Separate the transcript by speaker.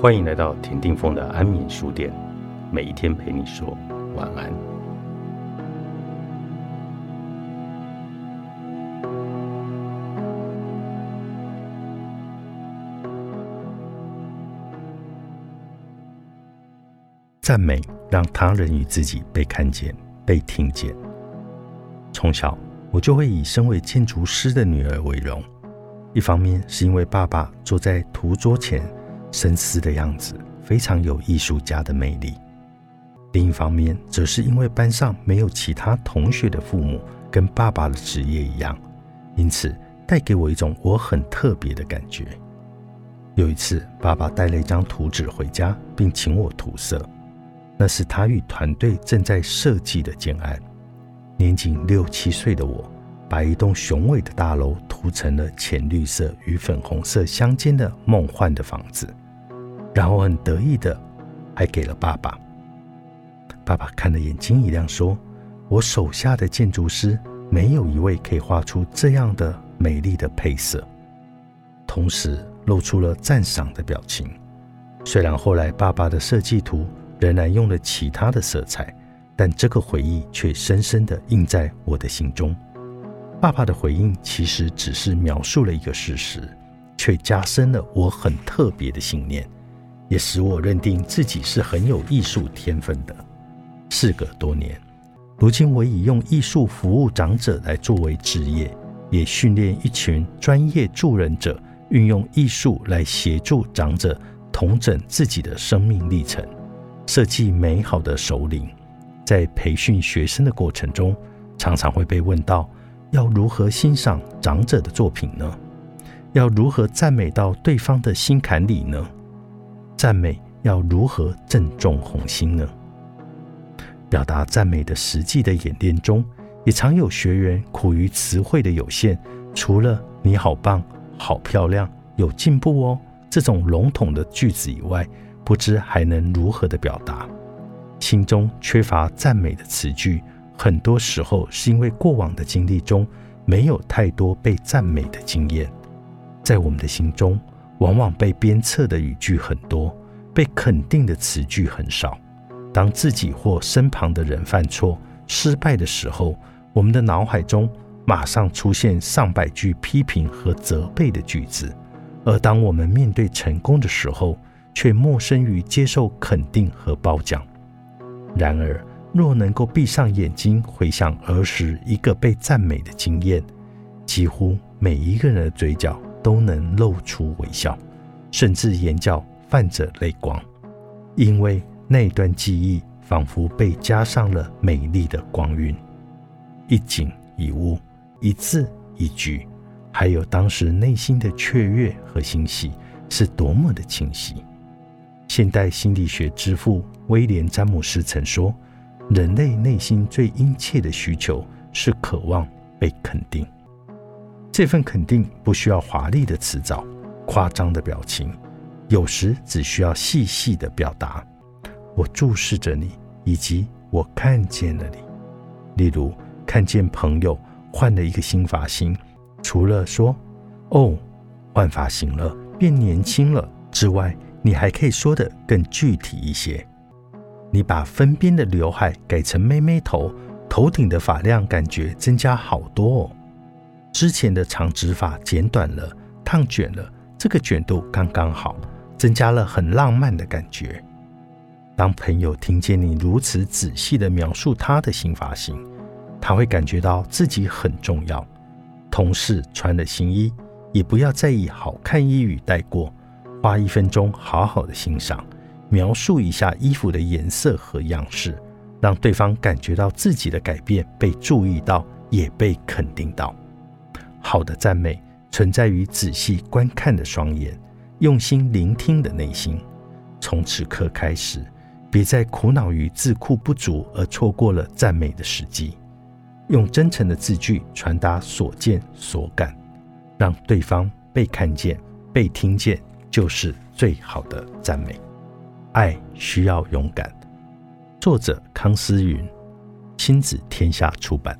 Speaker 1: 欢迎来到田定峰的安眠书店，每一天陪你说晚安。赞美让他人与自己被看见、被听见。从小，我就会以身为建筑师的女儿为荣。一方面是因为爸爸坐在图桌前。深思的样子非常有艺术家的魅力。另一方面，则是因为班上没有其他同学的父母跟爸爸的职业一样，因此带给我一种我很特别的感觉。有一次，爸爸带了一张图纸回家，并请我涂色。那是他与团队正在设计的建案。年仅六七岁的我，把一栋雄伟的大楼涂成了浅绿色与粉红色相间的梦幻的房子。然后很得意的，还给了爸爸。爸爸看了眼睛一亮，说：“我手下的建筑师没有一位可以画出这样的美丽的配色。”同时露出了赞赏的表情。虽然后来爸爸的设计图仍然用了其他的色彩，但这个回忆却深深的印在我的心中。爸爸的回应其实只是描述了一个事实，却加深了我很特别的信念。也使我认定自己是很有艺术天分的。事隔多年，如今我以用艺术服务长者来作为职业，也训练一群专业助人者，运用艺术来协助长者统整自己的生命历程，设计美好的首领。在培训学生的过程中，常常会被问到：要如何欣赏长者的作品呢？要如何赞美到对方的心坎里呢？赞美要如何正中红心呢？表达赞美的实际的演练中，也常有学员苦于词汇的有限，除了“你好棒”“好漂亮”“有进步哦”这种笼统的句子以外，不知还能如何的表达。心中缺乏赞美的词句，很多时候是因为过往的经历中没有太多被赞美的经验，在我们的心中。往往被鞭策的语句很多，被肯定的词句很少。当自己或身旁的人犯错、失败的时候，我们的脑海中马上出现上百句批评和责备的句子；而当我们面对成功的时候，却陌生于接受肯定和褒奖。然而，若能够闭上眼睛回想儿时一个被赞美的经验，几乎每一个人的嘴角。都能露出微笑，甚至眼角泛着泪光，因为那段记忆仿佛被加上了美丽的光晕。一景一物，一字一句，还有当时内心的雀跃和欣喜，是多么的清晰。现代心理学之父威廉·詹姆斯曾说：“人类内心最殷切的需求是渴望被肯定。”这份肯定不需要华丽的辞藻、夸张的表情，有时只需要细细的表达。我注视着你，以及我看见了你。例如，看见朋友换了一个新发型，除了说“哦，换发型了，变年轻了”之外，你还可以说的更具体一些。你把分边的刘海改成妹妹头，头顶的发量感觉增加好多哦。之前的长直发剪短了，烫卷了，这个卷度刚刚好，增加了很浪漫的感觉。当朋友听见你如此仔细的描述他的新发型，他会感觉到自己很重要。同事穿了新衣，也不要在意好看一语带过，花一分钟好好的欣赏，描述一下衣服的颜色和样式，让对方感觉到自己的改变被注意到，也被肯定到。好的赞美存在于仔细观看的双眼，用心聆听的内心。从此刻开始，别再苦恼于字库不足而错过了赞美的时机。用真诚的字句传达所见所感，让对方被看见、被听见，就是最好的赞美。爱需要勇敢。作者：康思云，亲子天下出版。